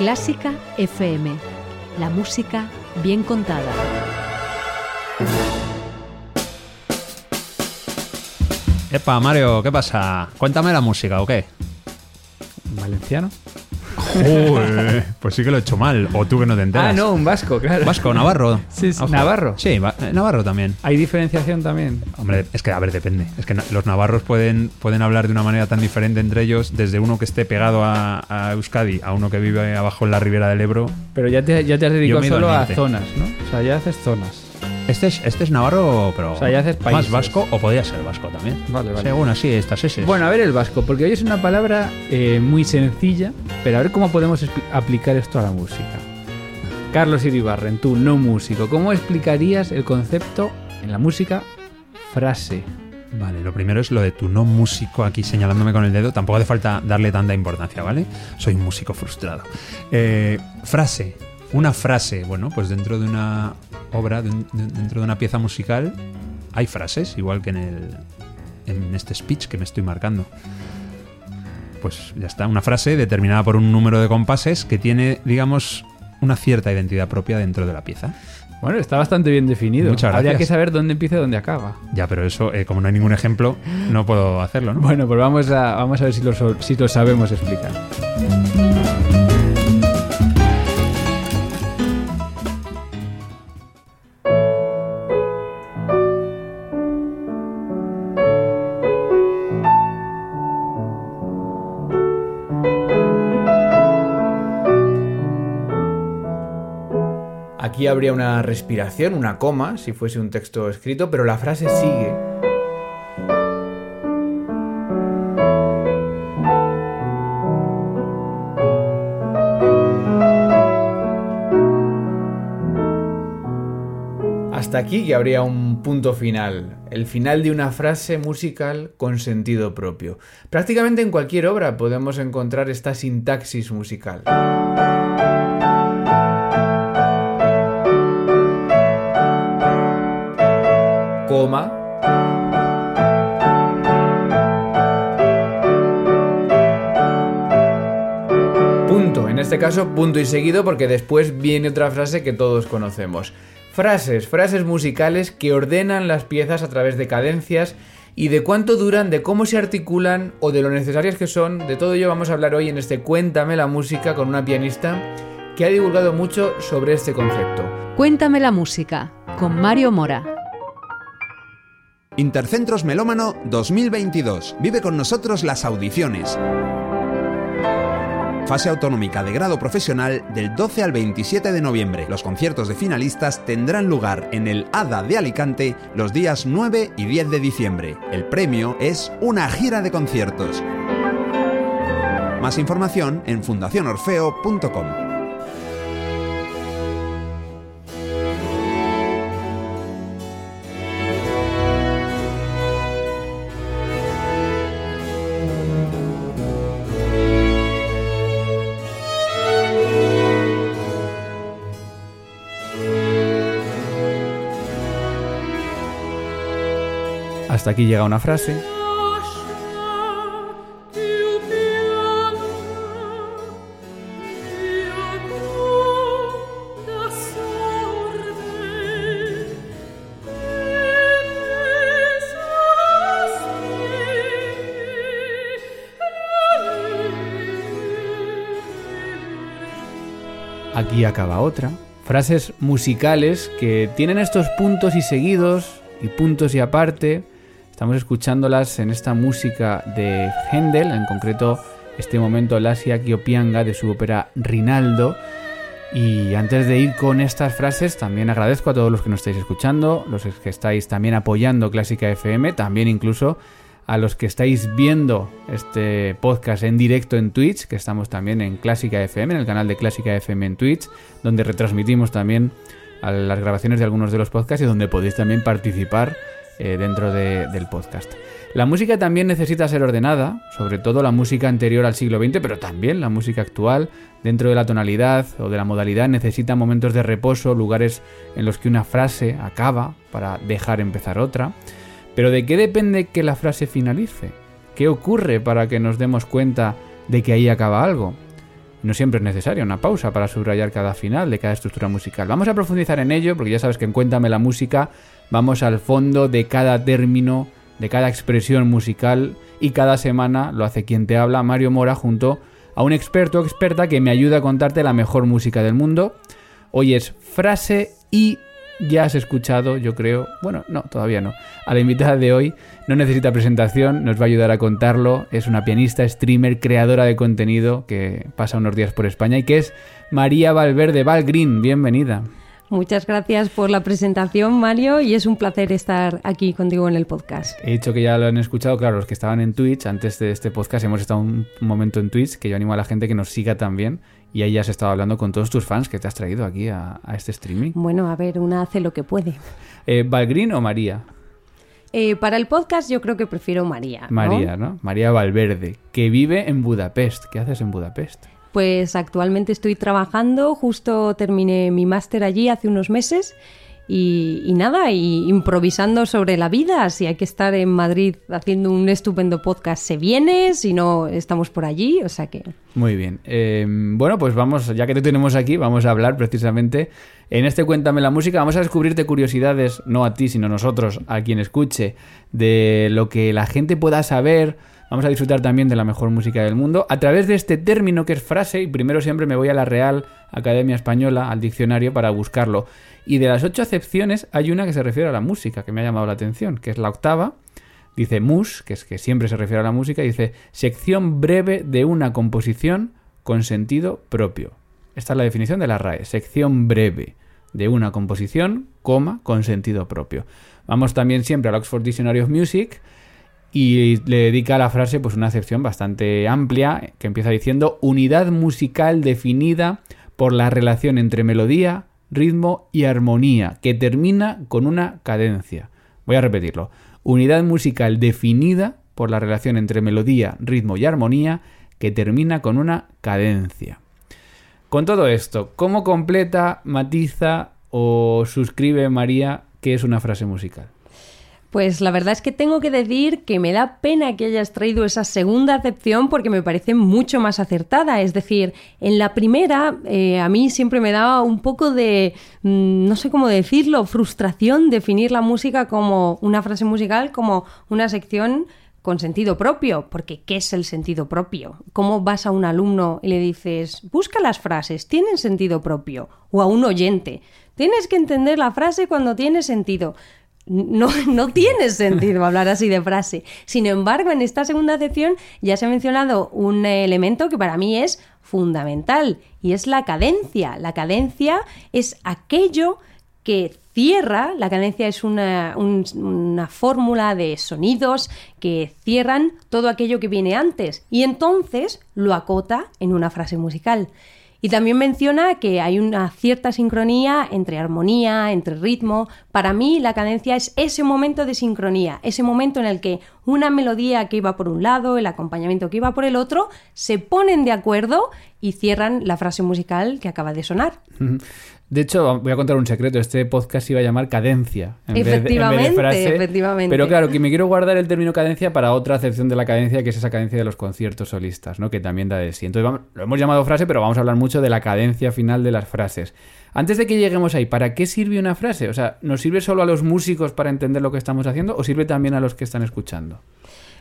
Clásica FM. La música bien contada. Epa, Mario, ¿qué pasa? Cuéntame la música, ¿o qué? ¿Valenciano? Uy, pues sí que lo he hecho mal. O tú que no te enteras. Ah, no, un vasco, claro. Vasco, Navarro. Sí, sí, Ojo. Navarro. Sí, va- eh, Navarro también. ¿Hay diferenciación también? Hombre, es que, a ver, depende. Es que na- los navarros pueden, pueden hablar de una manera tan diferente entre ellos, desde uno que esté pegado a, a Euskadi a uno que vive abajo en la ribera del Ebro. Pero ya te, ya te has dedicado me he ido solo al a norte. zonas, ¿no? O sea, ya haces zonas. Este es, este es navarro, pero O sea, ya haces más vasco, o podría ser vasco también. Vale, vale. Según así, estas es. Bueno, a ver el vasco, porque hoy es una palabra eh, muy sencilla, pero a ver cómo podemos aplicar esto a la música. Carlos Iribarren, tú, no músico, ¿cómo explicarías el concepto en la música frase? Vale, lo primero es lo de tu no músico aquí señalándome con el dedo. Tampoco hace falta darle tanta importancia, ¿vale? Soy un músico frustrado. Eh, frase. Una frase. Bueno, pues dentro de una obra, de un- de- dentro de una pieza musical, hay frases, igual que en, el, en este speech que me estoy marcando. Pues ya está, una frase determinada por un número de compases que tiene, digamos, una cierta identidad propia dentro de la pieza. Bueno, está bastante bien definido. Muchas Habría gracias. que saber dónde empieza y dónde acaba. Ya, pero eso, eh, como no hay ningún ejemplo, no puedo hacerlo, ¿no? Bueno, pues vamos a, vamos a ver si lo, si lo sabemos explicar. Habría una respiración, una coma, si fuese un texto escrito, pero la frase sigue. Hasta aquí que habría un punto final, el final de una frase musical con sentido propio. Prácticamente en cualquier obra podemos encontrar esta sintaxis musical. Caso, punto y seguido porque después viene otra frase que todos conocemos. Frases, frases musicales que ordenan las piezas a través de cadencias y de cuánto duran, de cómo se articulan o de lo necesarias que son. De todo ello vamos a hablar hoy en este Cuéntame la música con una pianista que ha divulgado mucho sobre este concepto. Cuéntame la música con Mario Mora. Intercentros Melómano 2022. Vive con nosotros las audiciones. Fase autonómica de grado profesional del 12 al 27 de noviembre. Los conciertos de finalistas tendrán lugar en el ADA de Alicante los días 9 y 10 de diciembre. El premio es una gira de conciertos. Más información en fundacionorfeo.com. Hasta aquí llega una frase. Aquí acaba otra. Frases musicales que tienen estos puntos y seguidos y puntos y aparte. Estamos escuchándolas en esta música de Händel, en concreto este momento Lasia Kiopianga de su ópera Rinaldo. Y antes de ir con estas frases, también agradezco a todos los que nos estáis escuchando, los que estáis también apoyando Clásica FM, también incluso a los que estáis viendo este podcast en directo en Twitch, que estamos también en Clásica FM, en el canal de Clásica FM en Twitch, donde retransmitimos también a las grabaciones de algunos de los podcasts y donde podéis también participar eh, dentro de- del podcast. La música también necesita ser ordenada, sobre todo la música anterior al siglo XX, pero también la música actual, dentro de la tonalidad o de la modalidad, necesita momentos de reposo, lugares en los que una frase acaba para dejar empezar otra. Pero ¿de qué depende que la frase finalice? ¿Qué ocurre para que nos demos cuenta de que ahí acaba algo? No siempre es necesaria una pausa para subrayar cada final de cada estructura musical. Vamos a profundizar en ello porque ya sabes que en Cuéntame la música vamos al fondo de cada término, de cada expresión musical y cada semana lo hace quien te habla, Mario Mora, junto a un experto o experta que me ayuda a contarte la mejor música del mundo. Hoy es frase y ya has escuchado, yo creo, bueno, no, todavía no. A la invitada de hoy no necesita presentación, nos va a ayudar a contarlo. Es una pianista, streamer, creadora de contenido que pasa unos días por España y que es María Valverde Valgreen. Bienvenida. Muchas gracias por la presentación, Mario, y es un placer estar aquí contigo en el podcast. He dicho que ya lo han escuchado, claro, los que estaban en Twitch antes de este podcast, hemos estado un momento en Twitch, que yo animo a la gente que nos siga también, y ahí ya has estado hablando con todos tus fans que te has traído aquí a, este streaming. Bueno, a ver, una hace lo que puede. Eh, ¿Valgrín o María? Eh, para el podcast yo creo que prefiero María. María, ¿no? María Valverde, que vive en Budapest. ¿Qué haces en Budapest? Pues actualmente estoy trabajando, justo terminé mi máster allí hace unos meses y, nada, y improvisando sobre la vida. Si hay que estar en Madrid haciendo un estupendo podcast, se viene, si no, estamos por allí, o sea que... Muy bien. Eh, bueno, pues vamos, ya que te tenemos aquí, vamos a hablar precisamente en este Cuéntame la Música. Vamos a descubrirte curiosidades, no a ti, sino a nosotros, a quien escuche, de lo que la gente pueda saber Vamos a disfrutar también de la mejor música del mundo a través de este término que es frase y primero siempre me voy a la Real Academia Española, al diccionario, para buscarlo. Y de las ocho acepciones hay una que se refiere a la música, que me ha llamado la atención, que es la octava. Dice mus, que es que siempre se refiere a la música, y dice sección breve de una composición con sentido propio. Esta es la definición de la RAE, sección breve de una composición, coma, con sentido propio. Vamos también siempre al Oxford Dictionary of Music, y le dedica a la frase pues una acepción bastante amplia que empieza diciendo unidad musical definida por la relación entre melodía, ritmo y armonía que termina con una cadencia. Voy a repetirlo. Unidad musical definida por la relación entre melodía, ritmo y armonía que termina con una cadencia. Con todo esto, ¿cómo completa, matiza o suscribe María qué es una frase musical? Pues la verdad es que tengo que decir que me da pena que hayas traído esa segunda acepción porque me parece mucho más acertada. Es decir, en la primera eh, a mí siempre me daba un poco de, mm, no sé cómo decirlo, frustración definir la música como una frase musical, como una sección con sentido propio, porque ¿qué es el sentido propio? ¿Cómo vas a un alumno y le dices, busca las frases, tienen sentido propio? O a un oyente, tienes que entender la frase cuando tiene sentido no, no tiene sentido hablar así de frase. Sin embargo, en esta segunda acepción ya se ha mencionado un elemento que para mí es fundamental y es la cadencia. La cadencia es aquello que cierra, la cadencia es una, una fórmula de sonidos que cierran todo aquello que viene antes y entonces lo acota en una frase musical. Y también menciona que hay una cierta sincronía entre armonía, entre ritmo. Para mí la cadencia es ese momento de sincronía, ese momento en el que una melodía que iba por un lado, el acompañamiento que iba por el otro, se ponen de acuerdo y cierran la frase musical que acaba de sonar. De hecho, voy a contar un secreto. Este podcast iba a llamar cadencia. En efectivamente, vez de, frase. efectivamente. Pero claro, que me quiero guardar el término cadencia para otra acepción de la cadencia, que es esa cadencia de los conciertos solistas, ¿no? Que también da de sí. Entonces, lo hemos llamado frase, pero vamos a hablar mucho de la cadencia final de las frases. Antes de que lleguemos ahí, ¿para qué sirve una frase? O sea, ¿nos sirve solo a los músicos para entender lo que estamos haciendo o sirve también a los que están escuchando?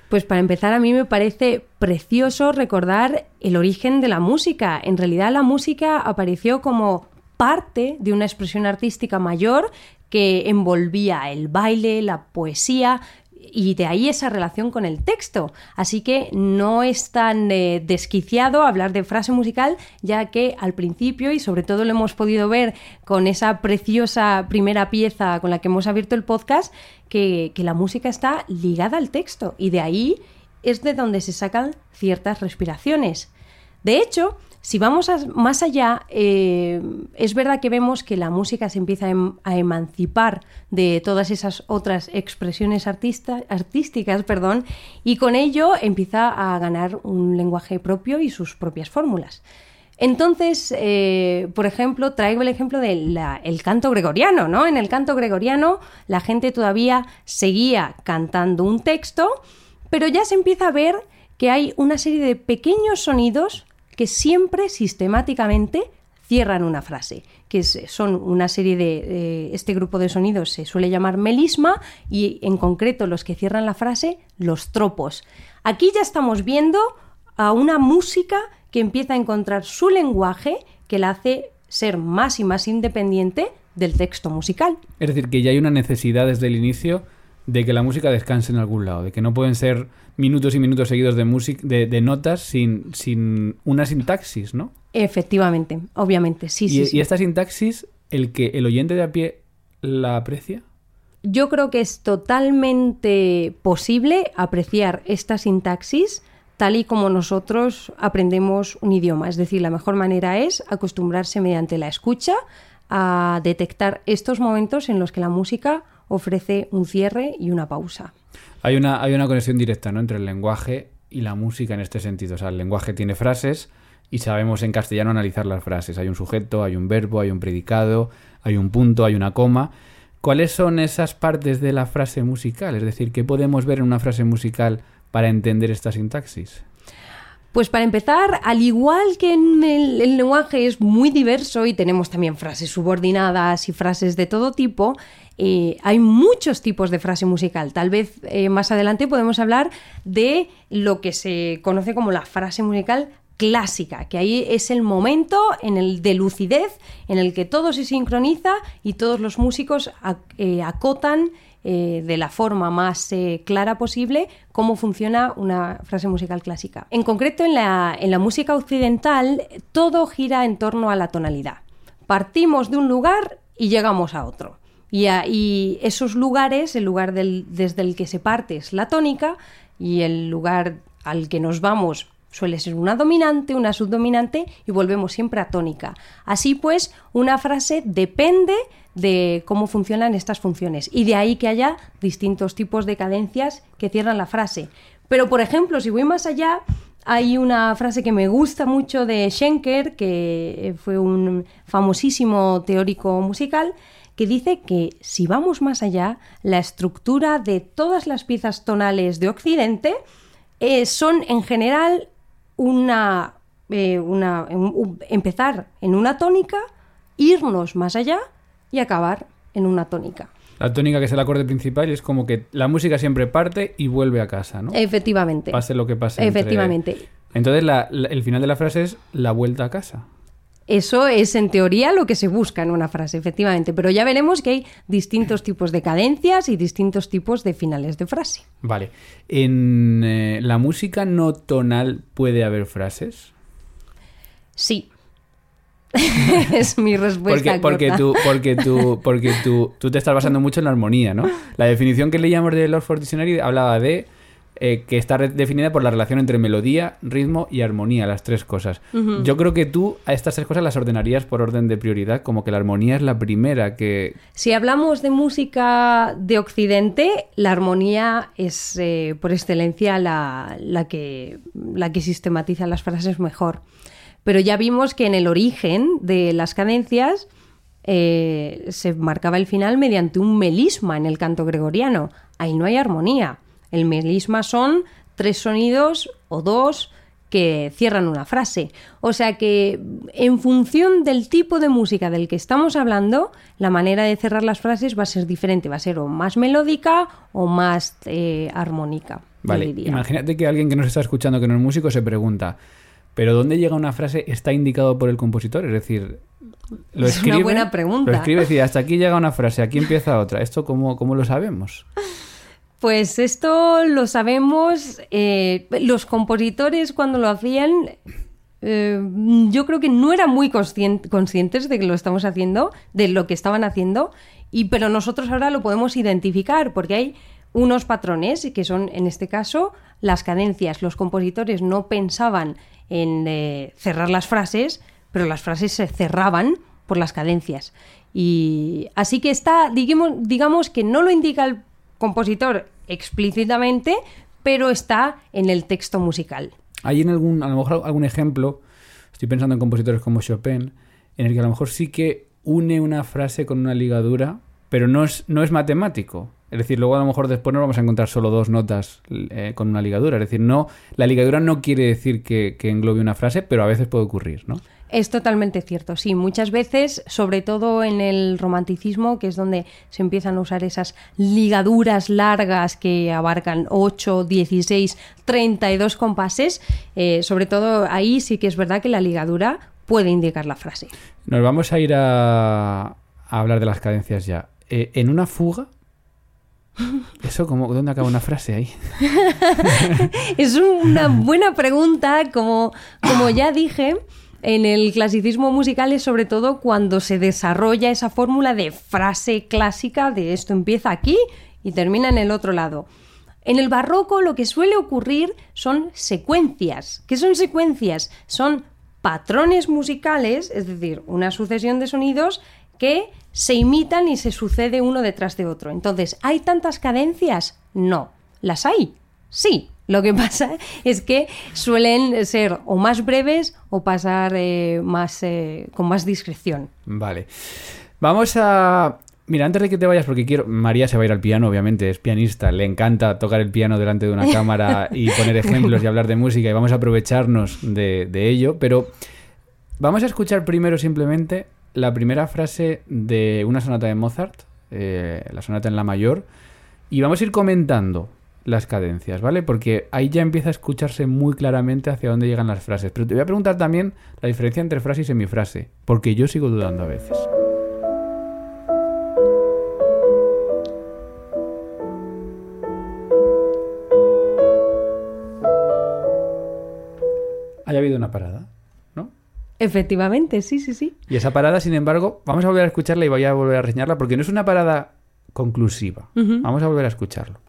Pues para empezar, a mí me parece precioso recordar el origen de la música. En realidad la música apareció como parte de una expresión artística mayor que envolvía el baile, la poesía, y de ahí esa relación con el texto. Así que no es tan eh, desquiciado hablar de frase musical, ya que al principio, y sobre todo lo hemos podido ver con esa preciosa primera pieza con la que hemos abierto el podcast, que, que la música está ligada al texto y de ahí es de donde se sacan ciertas respiraciones. De hecho, si vamos más allá, eh, es verdad que vemos que la música se empieza a, em, emancipar de todas esas otras expresiones artísticas perdón, y con ello empieza a ganar un lenguaje propio y sus propias fórmulas. Entonces, eh, por ejemplo, traigo el ejemplo del canto gregoriano, ¿no? En el canto gregoriano la gente todavía seguía cantando un texto, pero ya se empieza a ver que hay una serie de pequeños sonidos que siempre sistemáticamente cierran una frase, que son una serie de... este grupo de sonidos se suele llamar melisma y en concreto los que cierran la frase, los tropos. Aquí ya estamos viendo a una música que empieza a encontrar su lenguaje que la hace ser más y más independiente del texto musical. Es decir, que ya hay una necesidad desde el inicio de que la música descanse en algún lado, de que no pueden ser minutos y minutos seguidos de, música, de, notas sin, sin una sintaxis, ¿no? Efectivamente, obviamente, sí, sí, ¿Y esta sintaxis, el que el oyente de a pie la aprecia? Yo creo que es totalmente posible apreciar esta sintaxis tal y como nosotros aprendemos un idioma. Es decir, la mejor manera es acostumbrarse mediante la escucha a detectar estos momentos en los que la música ofrece un cierre y una pausa. Hay una, hay una conexión directa ¿no? entre el lenguaje y la música en este sentido. O sea, el lenguaje tiene frases y sabemos en castellano analizar las frases. Hay un sujeto, hay un verbo, hay un predicado, hay un punto, hay una coma. ¿Cuáles son esas partes de la frase musical? Es decir, ¿qué podemos ver en una frase musical para entender esta sintaxis? Pues para empezar, al igual que en el, lenguaje es muy diverso y tenemos también frases subordinadas y frases de todo tipo, eh, hay muchos tipos de frase musical. Tal vez eh, más adelante podemos hablar de lo que se conoce como la frase musical clásica, que ahí es el momento en el de lucidez en el que todo se sincroniza y todos los músicos eh, acotan de la forma más clara posible cómo funciona una frase musical clásica. En concreto, en la música occidental, todo gira en torno a la tonalidad. Partimos de un lugar y llegamos a otro. Y, y esos lugares, el lugar desde el que se parte es la tónica y el lugar al que nos vamos suele ser una dominante, una subdominante y volvemos siempre a tónica. Así pues, una frase depende de cómo funcionan estas funciones y de ahí que haya distintos tipos de cadencias que cierran la frase. Pero, por ejemplo, si voy más allá, hay una frase que me gusta mucho de Schenker, que fue un famosísimo teórico musical, que dice que si vamos más allá, la estructura de todas las piezas tonales de Occidente eh, son en general una, eh, una empezar en una tónica, irnos más allá y acabar en una tónica. La tónica que es el acorde principal y es como que la música siempre parte y vuelve a casa, ¿no? Efectivamente. Pase lo que pase. Efectivamente. Entonces el final de la frase es la vuelta a casa. Eso es en teoría lo que se busca en una frase, efectivamente, pero ya veremos que hay distintos tipos de cadencias y distintos tipos de finales de frase. Vale. ¿En eh, la música no tonal puede haber frases? Sí. es mi respuesta. Porque, porque, tú, porque, tú, porque tú, tú te estás basando mucho en la armonía, ¿no? La definición que leíamos de Oxford Dictionary hablaba de eh, que está definida por la relación entre melodía, ritmo y armonía, las tres cosas. Yo creo que tú a estas tres cosas las ordenarías por orden de prioridad, como que la armonía es la primera que... Si hablamos de música de Occidente, la armonía es eh, por excelencia la, que, la que sistematiza las frases mejor. Pero ya vimos que en el origen de las cadencias eh, se marcaba el final mediante un melisma en el canto gregoriano. Ahí no hay armonía. El melisma son tres sonidos o dos que cierran una frase. O sea que en función del tipo de música del que estamos hablando, la manera de cerrar las frases va a ser diferente, va a ser o más melódica o más eh, armónica. Vale, imagínate que alguien que nos está escuchando que no es músico se pregunta, ¿pero dónde llega una frase está indicado por el compositor? Es decir, lo es una buena pregunta. Lo escribe y hasta aquí llega una frase, aquí empieza otra. ¿Esto cómo, cómo lo sabemos? Pues esto lo sabemos, eh, los compositores cuando lo hacían, eh, yo creo que no eran muy conscientes de que lo estamos haciendo, de lo que estaban haciendo, y, pero nosotros ahora lo podemos identificar porque hay unos patrones que son, en este caso, las cadencias. Los compositores no pensaban en eh, cerrar las frases, pero las frases se cerraban por las cadencias. Y así que está, digamos, digamos que no lo indica el compositor explícitamente, pero está en el texto musical. ¿Hay en algún, a lo mejor algún ejemplo, estoy pensando en compositores como Chopin, en el que a lo mejor sí que une una frase con una ligadura, pero no es, no es matemático. Es decir, luego a lo mejor después nos vamos a encontrar solo dos notas eh, con una ligadura. Es decir, no, la ligadura no quiere decir que, que englobe una frase, pero a veces puede ocurrir, ¿no? Es totalmente cierto, sí. Muchas veces, sobre todo en el romanticismo, que es donde se empiezan a usar esas ligaduras largas que abarcan 8, 16, 32 compases, eh, sobre todo ahí sí que es verdad que la ligadura puede indicar la frase. Nos vamos a ir a, a hablar de las cadencias ya. Eh, en una fuga, ¿Eso dónde acaba una frase ahí? es una buena pregunta, como, como ya dije, en el clasicismo musical es sobre todo cuando se desarrolla esa fórmula de frase clásica de esto empieza aquí y termina en el otro lado. En el barroco lo que suele ocurrir son secuencias. ¿Qué son secuencias? Son patrones musicales, es decir, una sucesión de sonidos que se imitan y se sucede uno detrás de otro. Entonces, ¿hay tantas cadencias? No. ¿Las hay? Sí. Lo que pasa es que suelen ser o más breves o pasar eh, más, eh, con más discreción. Vale. Vamos a... Mira, antes de que te vayas, porque quiero... María se va a ir al piano, obviamente, es pianista, le encanta tocar el piano delante de una cámara y poner ejemplos y hablar de música y vamos a aprovecharnos de, de ello, pero vamos a escuchar primero simplemente la primera frase de una sonata de Mozart, eh, la sonata en la mayor, y vamos a ir comentando las cadencias, ¿vale? Porque ahí ya empieza a escucharse muy claramente hacia dónde llegan las frases. Pero te voy a preguntar también la diferencia entre frase y semifrase, porque yo sigo dudando a veces. Haya habido una parada. Efectivamente, sí, sí, sí. Y esa parada, sin embargo, vamos a volver a escucharla y voy a volver a reseñarla porque no es una parada conclusiva. Vamos a volver a escucharlo.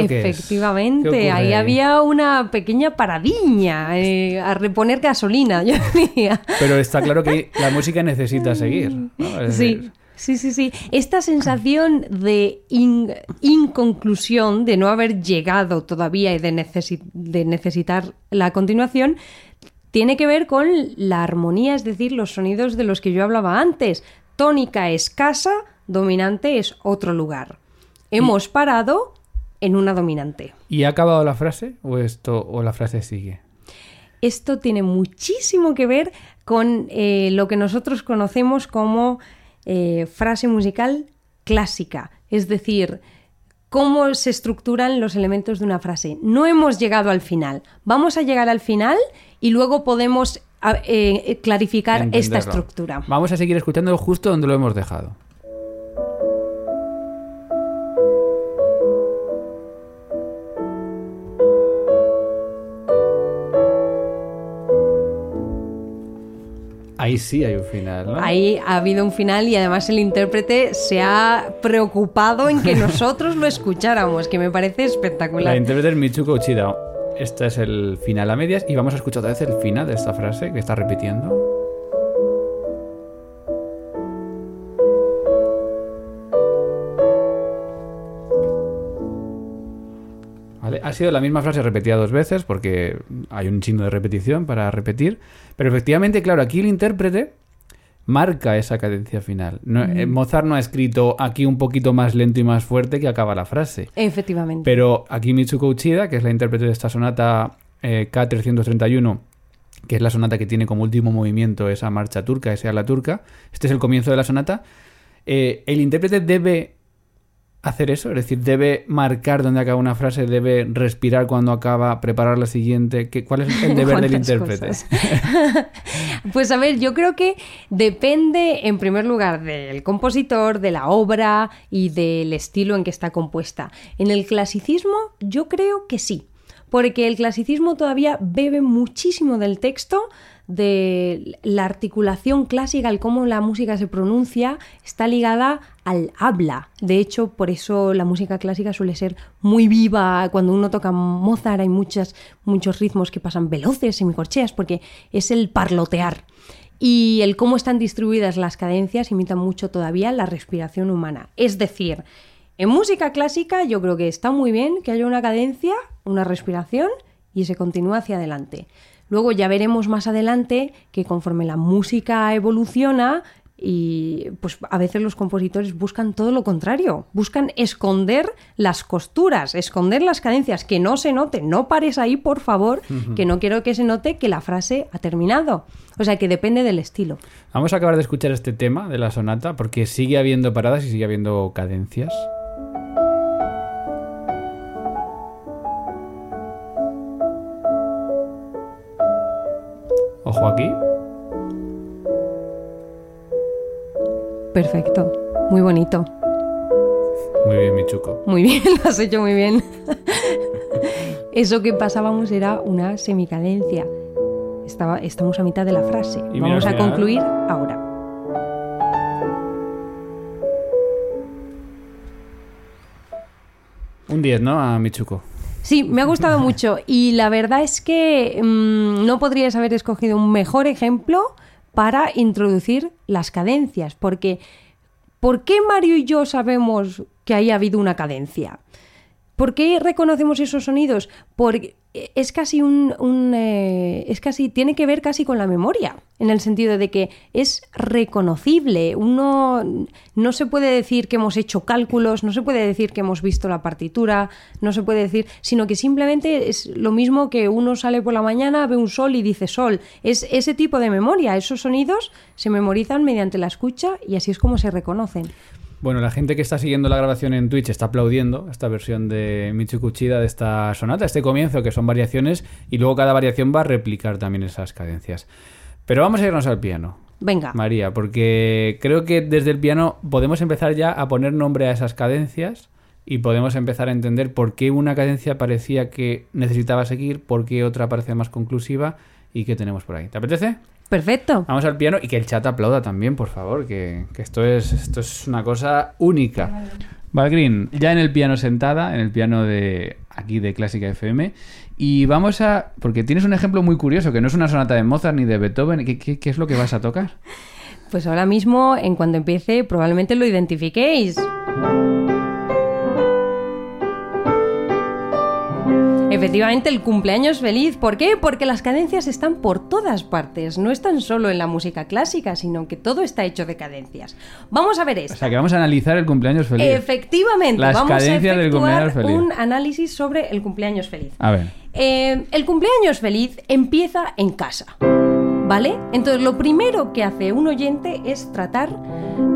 ¿Esto qué es? ¿Qué Efectivamente, ahí había una pequeña paradiña eh, a reponer gasolina, yo diría. Pero está claro que la música necesita seguir. Sí. decir, Sí, sí, sí. Esta sensación de in- inconclusión, de no haber llegado todavía y de, necesi- de necesitar la continuación, tiene que ver con la armonía, es decir, los sonidos de los que yo hablaba antes. Tónica es casa, dominante es otro lugar. Hemos parado en una dominante. ¿Y ha acabado la frase o esto o la frase sigue? Esto tiene muchísimo que ver con eh, lo que nosotros conocemos como eh, frase musical clásica, es decir, cómo se estructuran los elementos de una frase. No hemos llegado al final, vamos a llegar al final y luego podemos a- eh, clarificar esta estructura. Vamos a seguir escuchándolo justo donde lo hemos dejado. Ahí sí hay un final, ¿no? Ahí ha habido un final y además el intérprete se ha preocupado en que nosotros lo escucháramos, que me parece La espectacular. intérprete es Mitsuko Uchida. Este es el final a medias y vamos a escuchar otra vez el final de esta frase que está repitiendo. Ha sido la misma frase repetida dos veces porque hay un signo de repetición para repetir. Pero efectivamente, claro, aquí el intérprete marca esa cadencia final. No- eh, Mozart no ha escrito aquí un poquito más lento y más fuerte que acaba la frase. Efectivamente. Pero aquí Mitsuko Uchida, que es la intérprete de esta sonata eh, K331, que es la sonata que tiene como último movimiento esa marcha turca, esa ala turca, este es el comienzo de la sonata, eh, el intérprete debe hacer eso, es decir, debe marcar dónde acaba una frase, debe respirar cuando acaba, preparar la siguiente. ¿Qué- ¿Cuál es el deber del ¿Cuántas intérprete? Pues a ver, yo creo que depende en primer lugar del compositor, de la obra y del estilo en que está compuesta. En el clasicismo yo creo que sí, porque el clasicismo todavía bebe muchísimo del texto, de la articulación clásica, el cómo la música se pronuncia, está ligada al habla. De hecho, por eso la música clásica suele ser muy viva. Cuando uno toca Mozart hay muchos ritmos que pasan veloces, semicorcheas, porque es el parlotear. Y el cómo están distribuidas las cadencias imita mucho todavía la respiración humana. Es decir, En música clásica yo creo que está muy bien que haya una cadencia, una respiración y se continúa hacia adelante. Luego ya veremos más adelante que conforme la música evoluciona, y pues a veces los compositores buscan todo lo contrario, buscan esconder las costuras, esconder las cadencias, que no se note, no pares ahí por favor, que no quiero que se note que la frase ha terminado. O sea que depende del estilo. Vamos a acabar de escuchar este tema de la sonata porque sigue habiendo paradas y sigue habiendo cadencias. Ojo aquí. Perfecto, muy bonito. Muy bien, Michuco. Muy bien, lo has hecho muy bien. Eso que pasábamos era una semicadencia. Estaba, estamos a mitad de la frase. Y Vamos a concluir ahora. Un 10, ¿no? A Michuco. Sí, me ha gustado mucho y la verdad es que mm, no podrías haber escogido un mejor ejemplo para introducir las cadencias, porque ¿por qué Mario y yo sabemos que haya habido una cadencia? ¿Por qué reconocemos esos sonidos? Porque es casi un, un, eh, es casi tiene que ver casi con la memoria, en el sentido de que es reconocible. Uno no se puede decir que hemos hecho cálculos, no se puede decir que hemos visto la partitura, no se puede decir, sino que simplemente es lo mismo que uno sale por la mañana, ve un sol y dice sol. Es ese tipo de memoria. Esos sonidos se memorizan mediante la escucha y así es como se reconocen. Bueno, la gente que está siguiendo la grabación en Twitch está aplaudiendo esta versión de Michuco Uchida de esta sonata, este comienzo, que son variaciones, y luego cada variación va a replicar también esas cadencias. Pero vamos a irnos al piano. Venga. María, porque creo que desde el piano podemos empezar ya a poner nombre a esas cadencias y podemos empezar a entender por qué una cadencia parecía que necesitaba seguir, por qué otra parecía más conclusiva y qué tenemos por ahí. ¿Te apetece? Perfecto. Vamos al piano y que el chat aplauda también, por favor, que, que esto, es, esto es una cosa única. Valgrin, ya en el piano sentada, en el piano de aquí de Clásica FM, y vamos a... porque tienes un ejemplo muy curioso, que no es una sonata de Mozart ni de Beethoven, ¿qué, qué, qué es lo que vas a tocar? Pues ahora mismo, en cuanto empiece, probablemente lo identifiquéis. Efectivamente, el cumpleaños feliz. ¿Por qué? Porque las cadencias están por todas partes. No están solo en la música clásica, sino que todo está hecho de cadencias. Vamos a ver O esto. sea, que vamos a analizar el cumpleaños feliz. Efectivamente, Las vamos a cadencias del efectuar cumpleaños feliz. un análisis sobre el cumpleaños feliz. A ver. Eh, el cumpleaños feliz empieza en casa. ¿Vale? Entonces, lo primero que hace un oyente es tratar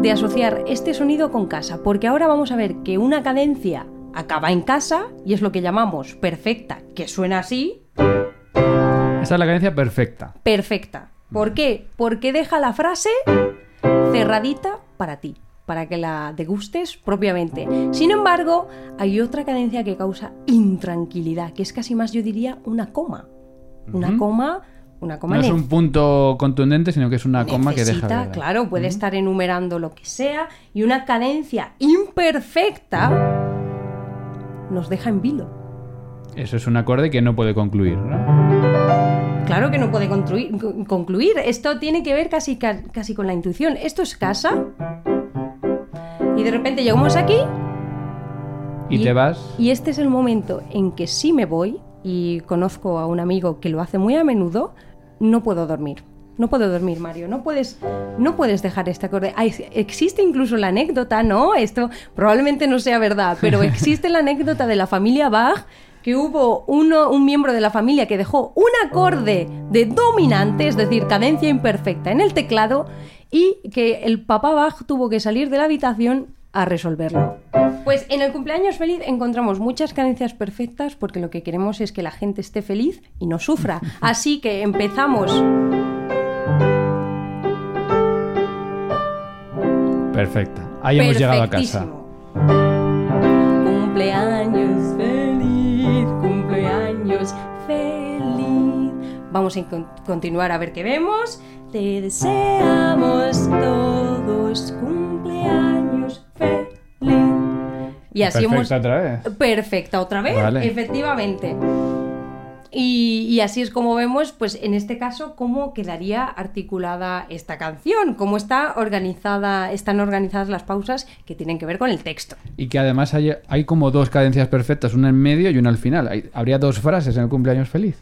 de asociar este sonido con casa, porque ahora vamos a ver que una cadencia acaba en casa y es lo que llamamos perfecta, que suena así, Esta es la cadencia perfecta. perfecta. ¿Por qué? Porque deja la frase cerradita para ti, para que la degustes propiamente. Sin embargo, hay otra cadencia que causa intranquilidad, que es casi más, yo diría, una coma. Una coma, una coma No es un punto contundente, sino que es una coma que deja de... claro, puede estar enumerando lo que sea y una cadencia imperfecta nos deja en vilo. Eso es un acorde que no puede concluir, ¿no? Claro que no puede concluir. Esto tiene que ver casi, ca- casi con la intuición. Esto es casa. Y de repente llegamos aquí. Y, te vas... Y este es el momento en que si me voy, y conozco a un amigo que lo hace muy a menudo, no puedo dormir. No puedo dormir, Mario. No puedes, no puedes dejar este acorde. Hay- existe incluso la anécdota, ¿no? Esto probablemente no sea verdad, pero existe la anécdota de la familia Bach que hubo uno, un miembro de la familia que dejó un acorde de dominante, es decir, cadencia imperfecta en el teclado, y que el papá Bach tuvo que salir de la habitación a resolverlo. Pues en el cumpleaños feliz encontramos muchas cadencias perfectas porque lo que queremos es que la gente esté feliz y no sufra. Así que empezamos. Perfecta. Ahí hemos llegado a casa. Cumpleaños feliz, cumpleaños feliz. Vamos a con- continuar a ver qué vemos. Te deseamos todos cumpleaños feliz. Y así Perfecta hemos otra vez. Perfecta, otra vez, Vale. efectivamente. Y, y así es como vemos, pues en este caso, cómo quedaría articulada esta canción, cómo está organizada, están organizadas las pausas que tienen que ver con el texto. Y que además hay, hay como dos cadencias perfectas, una en medio y una al final. Hay- habría dos frases en el cumpleaños feliz.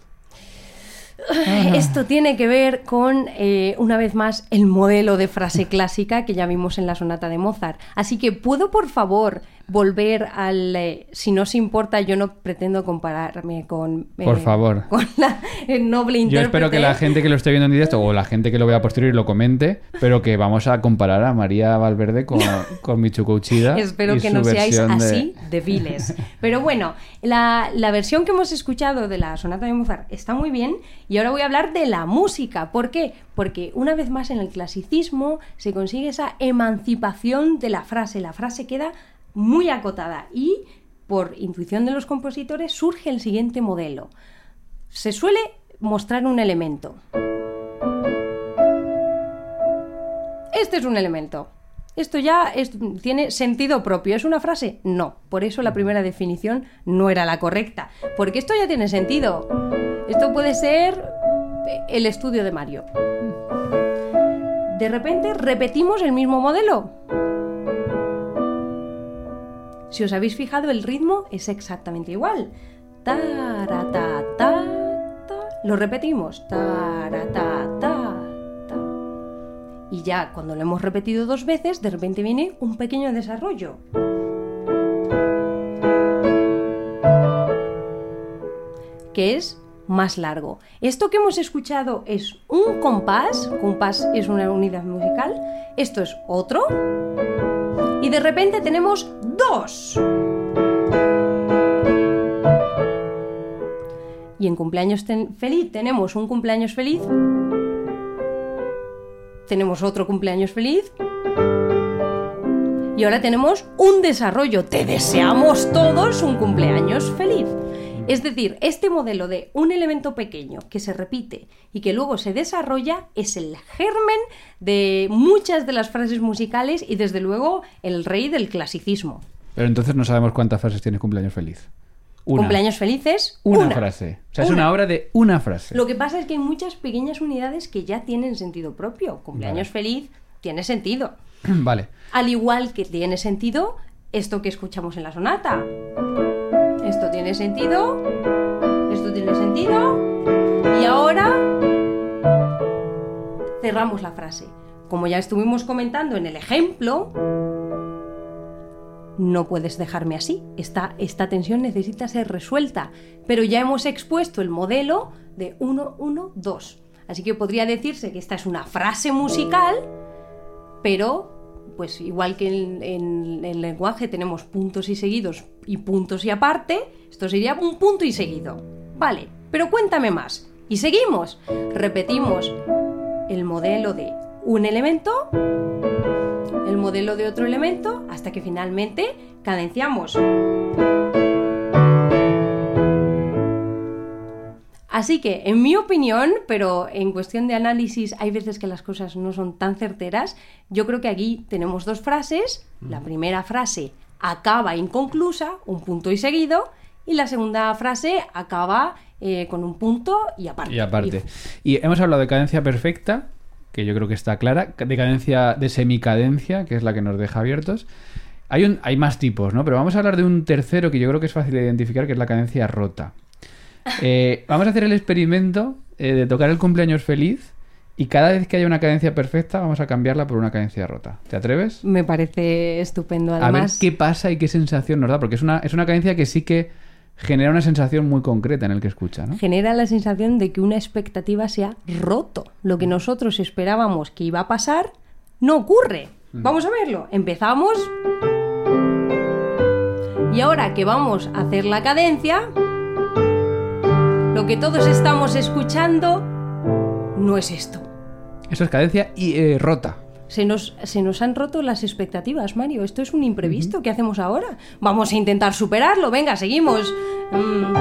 Esto tiene que ver con, eh, una vez más, el modelo de frase clásica que ya vimos en la sonata de Mozart. Así que, ¿puedo, por favor, volver al... eh, si no os importa, yo no pretendo compararme con... eh, Por favor. Con la eh, noble Yo intérprete. espero que la gente que lo esté viendo en directo o la gente que lo vea a posteriori lo comente, pero que vamos a comparar a María Valverde con, con Michuko Uchida. Espero y que su no seáis de- así de viles. Pero bueno, la, la versión que hemos escuchado de la sonata de Mozart está muy bien y ahora voy a hablar de la música. ¿Por qué? Porque una vez más en el clasicismo se consigue esa emancipación de la frase. La frase queda muy acotada y por intuición de los compositores surge el siguiente modelo. Se suele mostrar un elemento. Este es un elemento. Esto ya tiene sentido propio. ¿Es una frase? No. Por eso la primera definición no era la correcta. Porque esto ya tiene sentido. Esto puede ser el estudio de Mario. De repente repetimos el mismo modelo. Si os habéis fijado, el ritmo es exactamente igual. Lo repetimos. Y ya cuando lo hemos repetido dos veces, de repente viene un pequeño desarrollo. Que es más largo. Esto que hemos escuchado es un compás, compás es una unidad musical, esto es otro, y de repente tenemos dos. Y en cumpleaños feliz tenemos un cumpleaños feliz, tenemos otro cumpleaños feliz, y ahora tenemos un desarrollo. Te deseamos todos un cumpleaños feliz. Es decir, este modelo de un elemento pequeño que se repite y que luego se desarrolla es el germen de muchas de las frases musicales y desde luego el rey del clasicismo. Pero entonces no sabemos cuántas frases tiene cumpleaños feliz. Una. Cumpleaños felices, Una, una. frase. O sea, es Una. una obra de una frase. Lo que pasa es que hay muchas pequeñas unidades que ya tienen sentido propio. Cumpleaños feliz tiene sentido. vale. Al igual que tiene sentido esto que escuchamos en la sonata. Esto tiene sentido. Esto tiene sentido. Y ahora cerramos la frase. Como ya estuvimos comentando en el ejemplo, no puedes dejarme así. Esta, esta tensión necesita ser resuelta. Pero ya hemos expuesto el modelo de 1, 1, 2. Así que podría decirse que esta es una frase musical, pero pues igual que en, el lenguaje tenemos puntos y seguidos y puntos y aparte, esto sería un punto y seguido. Vale, pero cuéntame más. Y seguimos. Repetimos el modelo de un elemento, el modelo de otro elemento, hasta que finalmente cadenciamos. Así que, en mi opinión, pero en cuestión de análisis hay veces que las cosas no son tan certeras, yo creo que aquí tenemos dos frases. La primera frase acaba inconclusa, un punto y seguido, y la segunda frase acaba eh, con un punto y aparte. Y aparte. Y hemos hablado de cadencia perfecta, que yo creo que está clara, de cadencia de semicadencia, que es la que nos deja abiertos. Hay, un, hay más tipos, ¿no? Pero vamos a hablar de un tercero que yo creo que es fácil de identificar, que es la cadencia rota. Eh, vamos a hacer el experimento eh, de tocar el cumpleaños feliz y cada vez que haya una cadencia perfecta vamos a cambiarla por una cadencia rota. ¿Te atreves? Me parece estupendo, A ver además. qué pasa y qué sensación nos da, porque es una, es una cadencia que sí que genera una sensación muy concreta en el que escucha, ¿no? genera la sensación de que una expectativa se ha roto. Lo que nosotros esperábamos que iba a pasar no ocurre. Vamos a verlo. Empezamos. Y ahora que vamos a hacer la cadencia, lo que todos estamos escuchando no es esto. Eso es cadencia y eh, rota. Se nos, se nos han roto las expectativas, Mario. Esto es un imprevisto. ¿Qué hacemos ahora? Vamos a intentar superarlo. Venga, seguimos. Mm.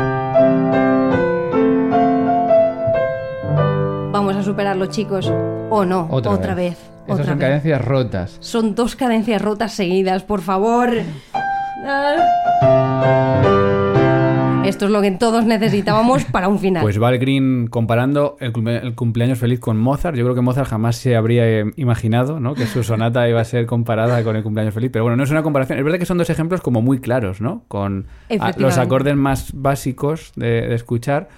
Vamos a superarlo, chicos. O no, otra, vez. Esas otra son vez. cadencias rotas. Son dos cadencias rotas seguidas, por favor. Ah. Esto es lo que todos necesitábamos para un final. Pues Val Green comparando el, cumple- el cumpleaños feliz con Mozart, yo creo que Mozart jamás se habría eh, imaginado ¿no? que su sonata iba a ser comparada con el cumpleaños feliz. Pero bueno, no es una comparación. Es verdad que son dos ejemplos como muy claros, ¿no? Con a- los acordes más básicos de, de escuchar.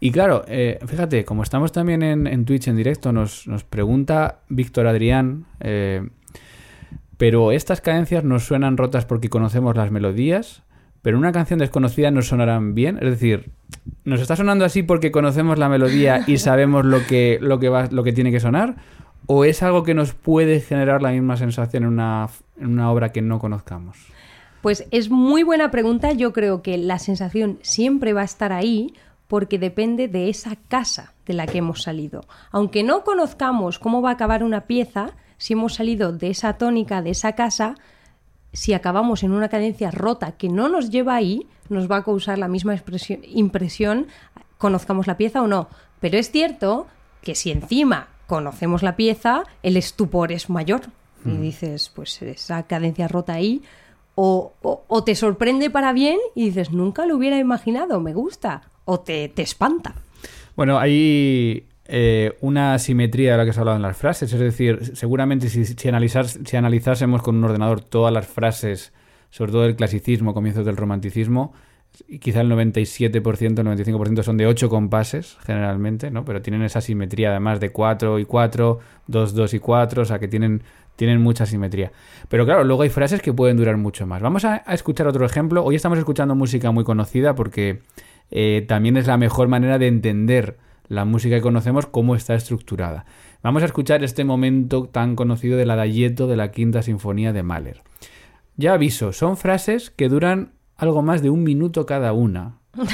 Y claro, eh, fíjate, como estamos también en, en Twitch en directo, nos, nos pregunta Víctor Adrián, eh, pero estas cadencias nos suenan rotas porque conocemos las melodías, pero una canción desconocida nos sonarán bien. Es decir, ¿nos está sonando así porque conocemos la melodía y sabemos lo que, lo que, va, lo que tiene que sonar? ¿O es algo que nos puede generar la misma sensación en una, en una obra que no conozcamos? Pues es muy buena pregunta. Yo creo que la sensación siempre va a estar ahí porque depende de esa casa de la que hemos salido. Aunque no conozcamos cómo va a acabar una pieza, si hemos salido de esa tónica, de esa casa, si acabamos en una cadencia rota que no nos lleva ahí, nos va a causar la misma impresión, conozcamos la pieza o no. Pero es cierto que si encima conocemos la pieza, el estupor es mayor. Y dices, pues esa cadencia rota ahí, o, o- o te sorprende para bien y dices, nunca lo hubiera imaginado, me gusta, o te, te espanta. Bueno, hay eh, una simetría de la que se ha hablado en las frases. Es decir, seguramente si, si, analizásemos con un ordenador todas las frases, sobre todo del clasicismo, comienzos del romanticismo, quizá el 97%, el 95% son de 8 compases, generalmente, ¿no? Pero tienen esa simetría, además de 4 y 4, 2, 2 y 4, o sea que tienen, tienen mucha simetría. Pero claro, luego hay frases que pueden durar mucho más. Vamos a, a escuchar otro ejemplo. Hoy estamos escuchando música muy conocida porque eh, también es la mejor manera de entender la música que conocemos, cómo está estructurada. Vamos a escuchar este momento tan conocido del adagietto de la Quinta Sinfonía de Mahler. Ya aviso, son frases que duran algo más de un minuto cada una.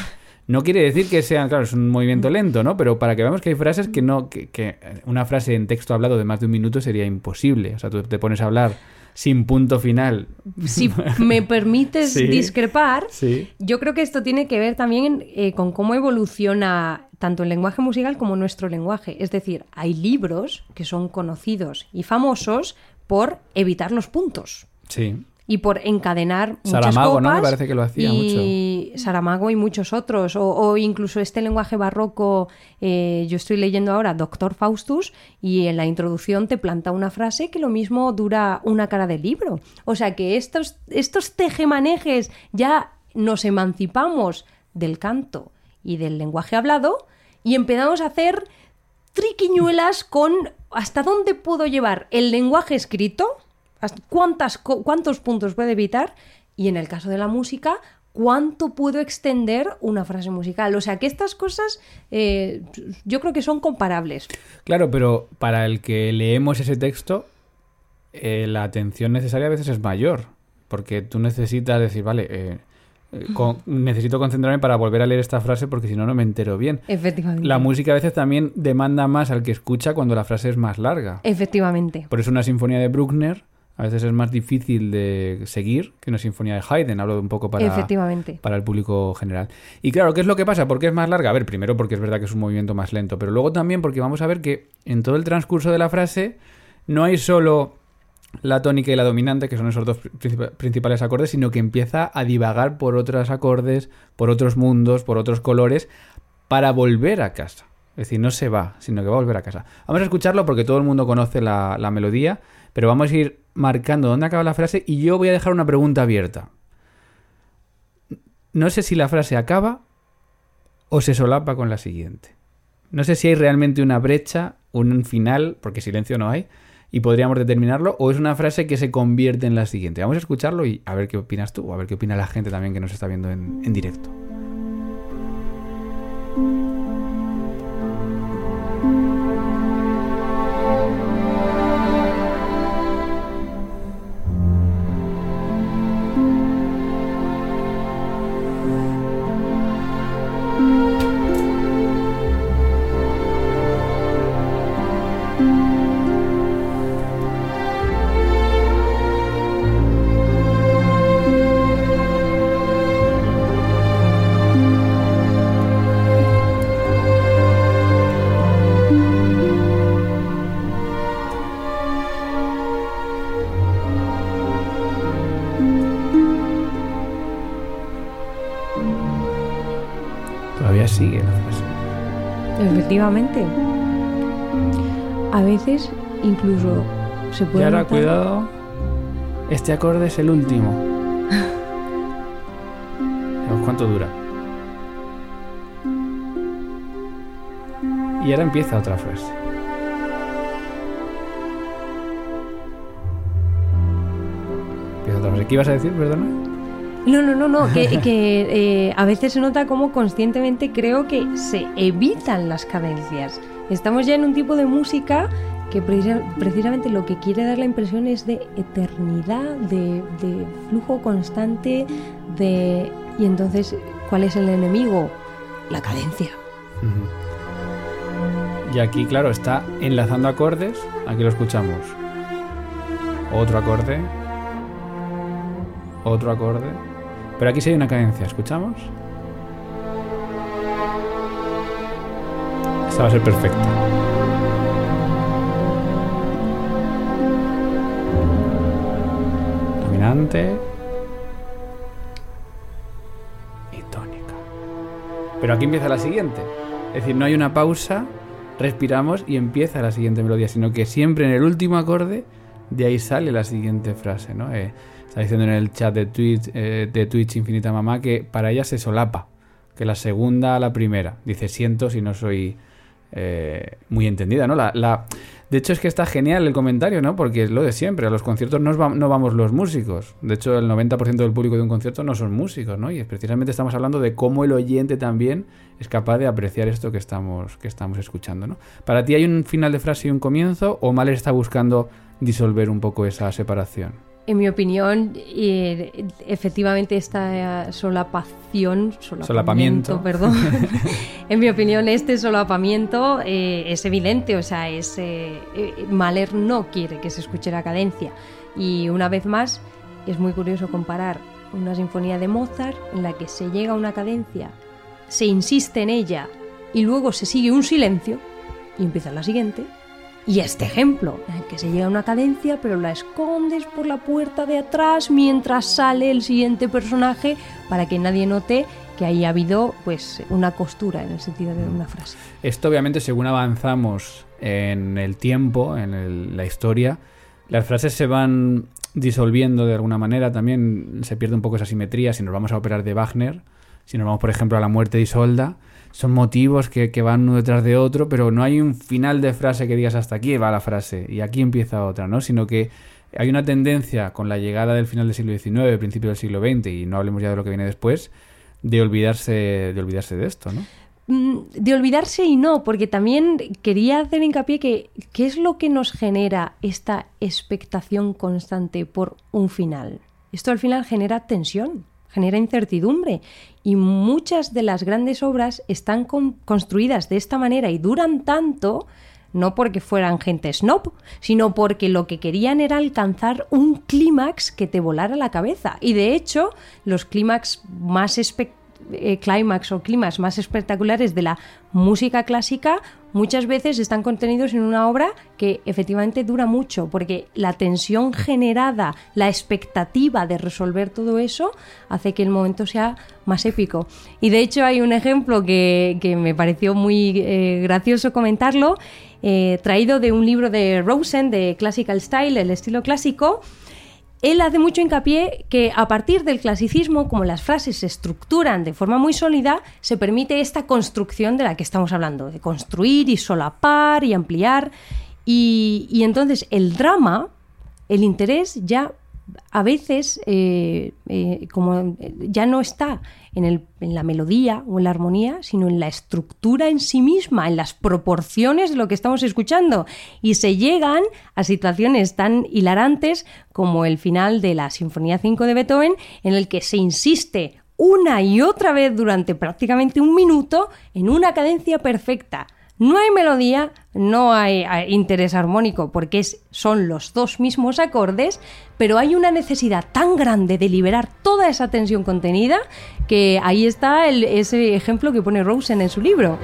No quiere decir que sean, claro, es un movimiento lento, ¿no? Pero para que veamos que hay frases que no, que, que una frase en texto hablado de más de un minuto sería imposible. O sea, tú te pones a hablar sin punto final. Si me permites Sí. discrepar, Sí. yo creo que esto tiene que ver también eh, con cómo evoluciona tanto el lenguaje musical como nuestro lenguaje. Es decir, hay libros que son conocidos y famosos por evitar los puntos Sí. y por encadenar muchas Saramago, ¿no? Me parece que lo hacía y Saramago y muchos otros o, o incluso este lenguaje barroco eh, yo estoy leyendo ahora Doctor Faustus y en la introducción te planta una frase que lo mismo dura una cara del libro o sea que estos estos tejemanejes ya nos emancipamos del canto y del lenguaje hablado y empezamos a hacer triquiñuelas con hasta dónde puedo llevar el lenguaje escrito, cuántas, cuántos puntos puedo evitar y en el caso de la música, cuánto puedo extender una frase musical. O sea que estas cosas eh, yo creo que son comparables. Claro, pero para el que leemos ese texto, eh, la atención necesaria a veces es mayor. Porque tú necesitas decir, vale, eh, con- necesito concentrarme para volver a leer esta frase porque si no, no me entero bien. Efectivamente. La música a veces también demanda más al que escucha cuando la frase es más larga. Efectivamente. Por eso una sinfonía de Bruckner a veces es más difícil de seguir que una sinfonía de Haydn. Hablo un poco para, Efectivamente. para el público general. Y claro, ¿qué es lo que pasa? ¿Por qué es más larga? A ver, primero porque es verdad que es un movimiento más lento, pero luego también porque vamos a ver que en todo el transcurso de la frase no hay solo la tónica y la dominante, que son esos dos princip- principales acordes, sino que empieza a divagar por otros acordes, por otros mundos, por otros colores, para volver a casa. Es decir, no se va, sino que va a volver a casa. Vamos a escucharlo porque todo el mundo conoce la, la melodía, pero vamos a ir marcando dónde acaba la frase y yo voy a dejar una pregunta abierta. No sé si la frase acaba o se solapa con la siguiente. No sé si hay realmente una brecha, un final, porque silencio no hay, y podríamos determinarlo, o es una frase que se convierte en la siguiente. Vamos a escucharlo y a ver qué opinas tú, o a ver qué opina la gente también que nos está viendo en, en directo. Efectivamente. A veces incluso se Y puede. ahora, notar- cuidado, este acorde es el último. Veamos ¿Cuánto dura? Y ahora empieza otra frase. Empieza otra frase. ¿Qué ibas a decir, perdona? No, no, no, no, que, eh, a veces se nota como conscientemente creo que se evitan las cadencias. Estamos ya en un tipo de música que precisa- precisamente lo que quiere dar la impresión es de eternidad, de, de flujo constante, de... Y entonces, ¿cuál es el enemigo? La cadencia. Y aquí, claro, está enlazando acordes. Aquí lo escuchamos. Otro acorde. Otro acorde. Pero aquí sí hay una cadencia. ¿Escuchamos? Esta va a ser perfecta. Dominante. Y tónica. Pero aquí empieza la siguiente. Es decir, no hay una pausa, respiramos y empieza la siguiente melodía, sino que siempre en el último acorde, de ahí sale la siguiente frase, ¿no? Eh, está diciendo en el chat de Twitch, eh, de Twitch Infinita Mamá que para ella se solapa, que la segunda a la primera. Dice, siento si no soy eh, muy entendida, ¿no? La, De hecho, es que está genial el comentario, ¿no? Porque es lo de siempre. A los conciertos no, va- no vamos los músicos. De hecho, el 90% del público de un concierto no son músicos, ¿no? Y precisamente estamos hablando de cómo el oyente también es capaz de apreciar esto que estamos, que estamos escuchando, ¿no? ¿Para ti hay un final de frase y un comienzo? ¿O Mahler está buscando disolver un poco esa separación? En mi opinión, eh, efectivamente esta eh, solapación, Solapamiento. perdón. en mi opinión, este solapamiento eh, es evidente, o sea, es eh, eh, Mahler no quiere que se escuche la cadencia. Y una vez más, es muy curioso comparar una sinfonía de Mozart en la que se llega a una cadencia, se insiste en ella y luego se sigue un silencio y empieza la siguiente. Y este ejemplo, que se llega a una cadencia, pero la escondes por la puerta de atrás mientras sale el siguiente personaje para que nadie note que ahí ha habido pues una costura en el sentido de una frase. Esto obviamente según avanzamos en el tiempo, en el- la historia, las frases se van disolviendo de alguna manera, también se pierde un poco esa simetría, si nos vamos a operar de Wagner, si nos vamos por ejemplo a la muerte de Isolda, son motivos que, que van uno detrás de otro, pero no hay un final de frase que digas hasta aquí va la frase y aquí empieza otra, ¿no? Sino que hay una tendencia con la llegada del final del siglo XIX, principio del siglo XX, y no hablemos ya de lo que viene después, de olvidarse, de olvidarse de esto, ¿no? Mm, De olvidarse y no, porque también quería hacer hincapié que qué es lo que nos genera esta expectación constante por un final. Esto al final genera tensión, genera incertidumbre y muchas de las grandes obras están con- construidas de esta manera y duran tanto no porque fueran gente snob, sino porque lo que querían era alcanzar un clímax que te volara la cabeza. Y de hecho, los clímax más espectaculares eh, clímax o climas más espectaculares de la música clásica muchas veces están contenidos en una obra que efectivamente dura mucho, porque la tensión generada, la expectativa de resolver todo eso, hace que el momento sea más épico. Y de hecho hay un ejemplo que, que me pareció muy eh, gracioso comentarlo, eh, traído de un libro de Rosen, de Classical Style, el estilo clásico, él hace mucho hincapié que a partir del clasicismo, como las frases se estructuran de forma muy sólida, se permite esta construcción de la que estamos hablando, de construir y solapar y ampliar. Y, y entonces el drama, el interés ya a veces eh, eh, como eh, ya no está en, el- en la melodía o en la armonía, sino en la estructura en sí misma, en las proporciones de lo que estamos escuchando. Y se llegan a situaciones tan hilarantes como el final de la Sinfonía 5 de Beethoven, en el que se insiste una y otra vez durante prácticamente un minuto en una cadencia perfecta. No hay melodía, no hay interés armónico porque es- son los dos mismos acordes, pero hay una necesidad tan grande de liberar toda esa tensión contenida que ahí está el- ese ejemplo que pone Rosen en su libro.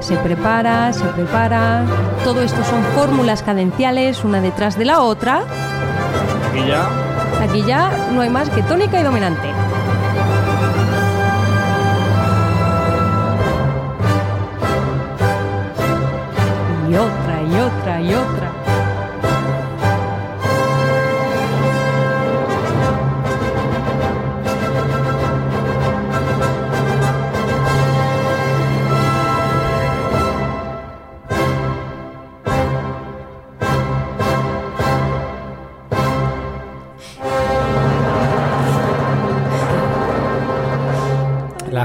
Se prepara, se prepara. Todo esto son fórmulas cadenciales, una detrás de la otra. Aquí ya. aquí ya no hay más que tónica y dominante. Otra, y otra, y otra.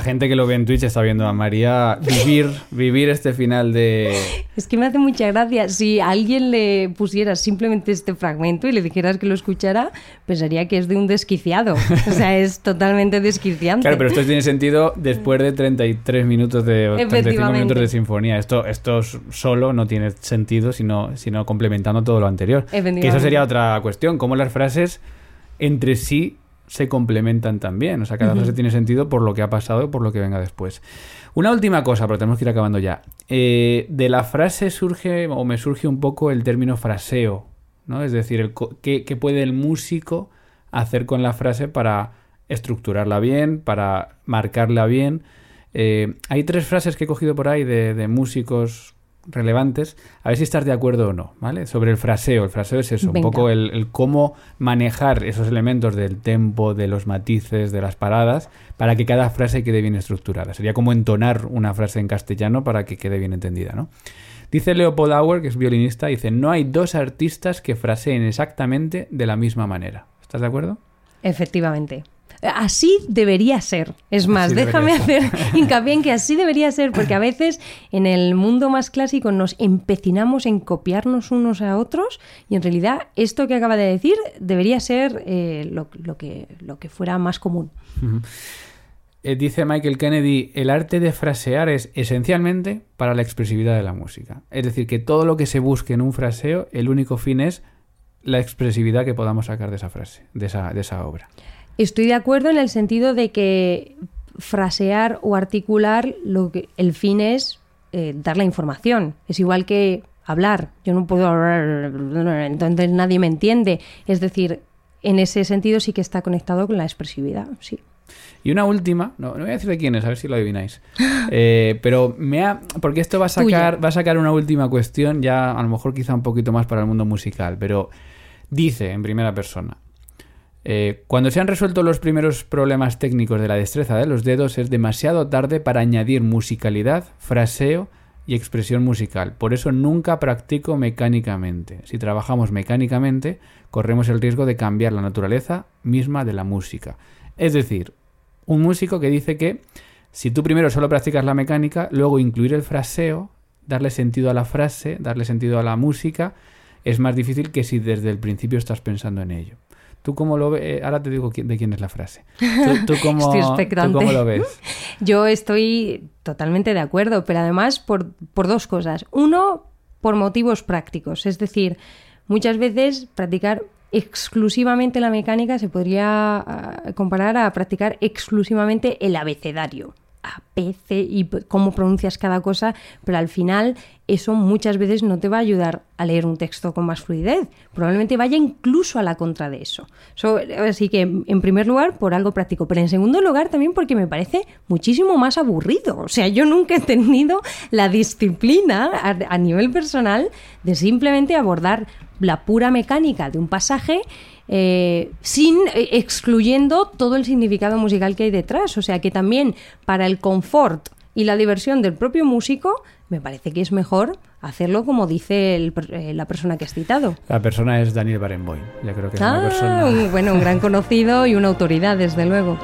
La gente que lo ve en Twitch está viendo a María vivir, vivir este final de... Es que me hace mucha gracia. Si a alguien le pusieras simplemente este fragmento y le dijeras que lo escuchara, pensaría que es de un desquiciado. O sea, es totalmente desquiciante. Claro, pero esto tiene sentido después de 33 minutos de o 35 Efectivamente. minutos de sinfonía. Esto, esto solo no tiene sentido, sino, sino complementando todo lo anterior. Que eso sería otra cuestión, cómo las frases entre sí se complementan también. O sea, cada frase tiene sentido por lo que ha pasado y por lo que venga después. Una última cosa, pero tenemos que ir acabando ya. Eh, de la frase surge, o me surge un poco el término fraseo, ¿no? Es decir, el co- ¿qué, qué puede el músico hacer con la frase para estructurarla bien, para marcarla bien? Eh, hay tres frases que he cogido por ahí de, de músicos relevantes, a ver si estás de acuerdo o no, ¿vale? Sobre el fraseo. El fraseo es eso, Venga. un poco el, el cómo manejar esos elementos del tempo, de los matices, de las paradas, para que cada frase quede bien estructurada. Sería como entonar una frase en castellano para que quede bien entendida, ¿no? Dice Leopold Auer, que es violinista, dice, no hay dos artistas que fraseen exactamente de la misma manera. ¿Estás de acuerdo? Efectivamente. Así debería ser. Es más, Así déjame hacer hincapié en que así debería ser, porque a veces en el mundo más clásico nos empecinamos en copiarnos unos a otros y en realidad esto que acaba de decir debería ser eh, lo, lo que, lo que fuera más común. Eh, dice Michael Kennedy, el arte de frasear es esencialmente para la expresividad de la música. Es decir, que todo lo que se busque en un fraseo, el único fin es la expresividad que podamos sacar de esa frase, de esa, de esa obra. Estoy de acuerdo en el sentido de que frasear o articular, lo que, el fin es eh, dar la información. Es igual que hablar. Yo no puedo hablar, entonces nadie me entiende. Es decir, en ese sentido sí que está conectado con la expresividad, sí. Y una última, no, no voy a decir de quién es, a ver si lo adivináis. Eh, pero me ha. Porque esto va a sacar, Tuya. va a sacar una última cuestión, ya a lo mejor quizá un poquito más para el mundo musical. Pero dice en primera persona. Eh, cuando se han resuelto los primeros problemas técnicos de la destreza de los dedos, es demasiado tarde para añadir musicalidad, fraseo y expresión musical. Por eso nunca practico mecánicamente. Si trabajamos mecánicamente, corremos el riesgo de cambiar la naturaleza misma de la música. Es decir, un músico que dice que si tú primero solo practicas la mecánica, luego incluir el fraseo, darle sentido a la frase, darle sentido a la música, es más difícil que si desde el principio estás pensando en ello. ¿Tú cómo lo ves? Eh, Ahora te digo quién- de quién es la frase. ¿Tú, tú cómo, Estoy ¿tú cómo lo ves? Yo estoy totalmente de acuerdo, pero además por, por dos cosas. Uno, por motivos prácticos. Es decir, muchas veces practicar exclusivamente la mecánica se podría ah, comparar a practicar exclusivamente el abecedario. A, B, C y cómo pronuncias cada cosa, pero al final eso muchas veces no te va a ayudar a leer un texto con más fluidez. Probablemente vaya incluso a la contra de eso. So, así que, en primer lugar, por algo práctico, pero en segundo lugar también porque me parece muchísimo más aburrido. O sea, yo nunca he tenido la disciplina a nivel personal de simplemente abordar la pura mecánica de un pasaje eh, sin eh, excluyendo todo el significado musical que hay detrás. O sea que también para el confort y la diversión del propio músico, me parece que es mejor hacerlo como dice el eh, la persona que has citado. La persona es Daniel Barenboim. Ya creo que es una Ah, persona... bueno, un gran conocido y una autoridad, desde luego.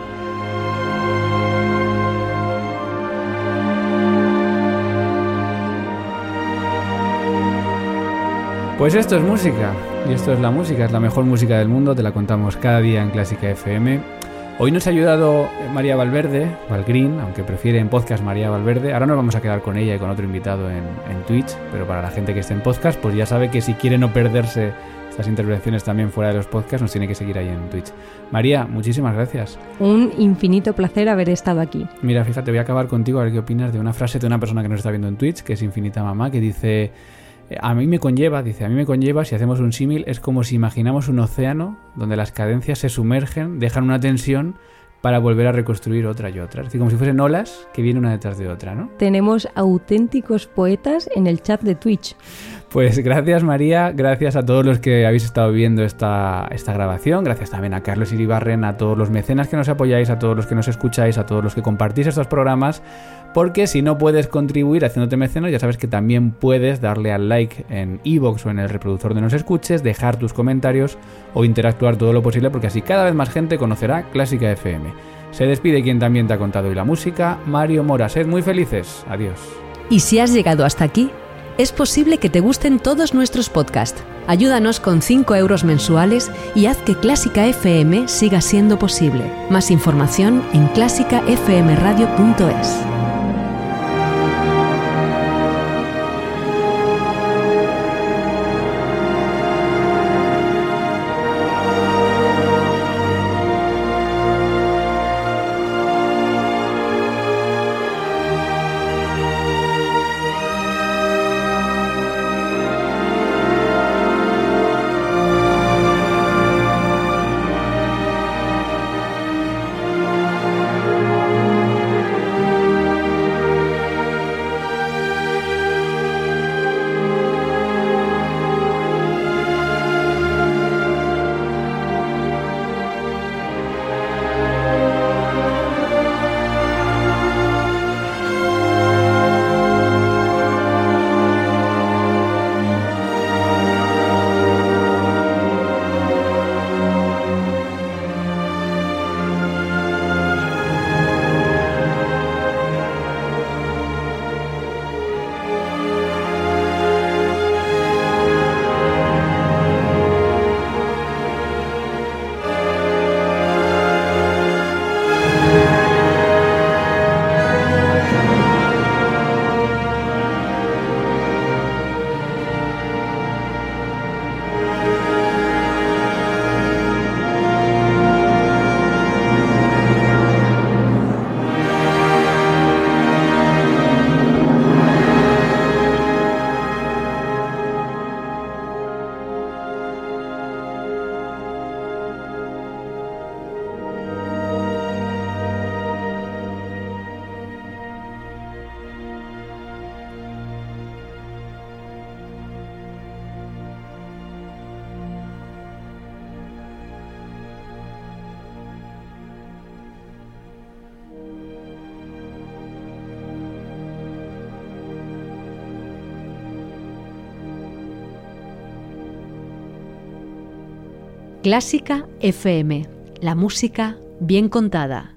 Pues esto es música. Y esto es la música, es la mejor música del mundo, te la contamos cada día en Clásica FM. Hoy nos ha ayudado eh, María Valverde, Valgreen, aunque prefiere en podcast María Valverde. Ahora nos vamos a quedar con ella y con otro invitado en, en Twitch, pero para la gente que esté en podcast, pues ya sabe que si quiere no perderse estas intervenciones también fuera de los podcasts, nos tiene que seguir ahí en Twitch. María, muchísimas gracias. Un infinito placer haber estado aquí. Mira, fíjate, voy a acabar contigo a ver qué opinas de una frase de una persona que nos está viendo en Twitch, que es Infinita Mamá, que dice: A mí me conlleva, dice, a mí me conlleva, si hacemos un símil, es como si imaginamos un océano donde las cadencias se sumergen, dejan una tensión para volver a reconstruir otra y otra. Es decir, como si fuesen olas que vienen una detrás de otra, ¿no? Tenemos auténticos poetas en el chat de Twitch. Pues gracias María, gracias a todos los que habéis estado viendo esta, esta grabación, gracias también a Carlos Iribarren, a todos los mecenas que nos apoyáis, a todos los que nos escucháis, a todos los que compartís estos programas, porque si no puedes contribuir haciéndote mecenas, ya sabes que también puedes darle al like en iVoox o en el reproductor de nos escuches, dejar tus comentarios o interactuar todo lo posible, porque así cada vez más gente conocerá Clásica FM. Se despide quien también te ha contado hoy la música, Mario Mora. Sed muy felices. Adiós. Y si has llegado hasta aquí, es posible que te gusten todos nuestros podcasts. Ayúdanos con 5 euros mensuales y haz que Clásica FM siga siendo posible. Más información en clásicafmradio.es. Clásica FM, la música bien contada.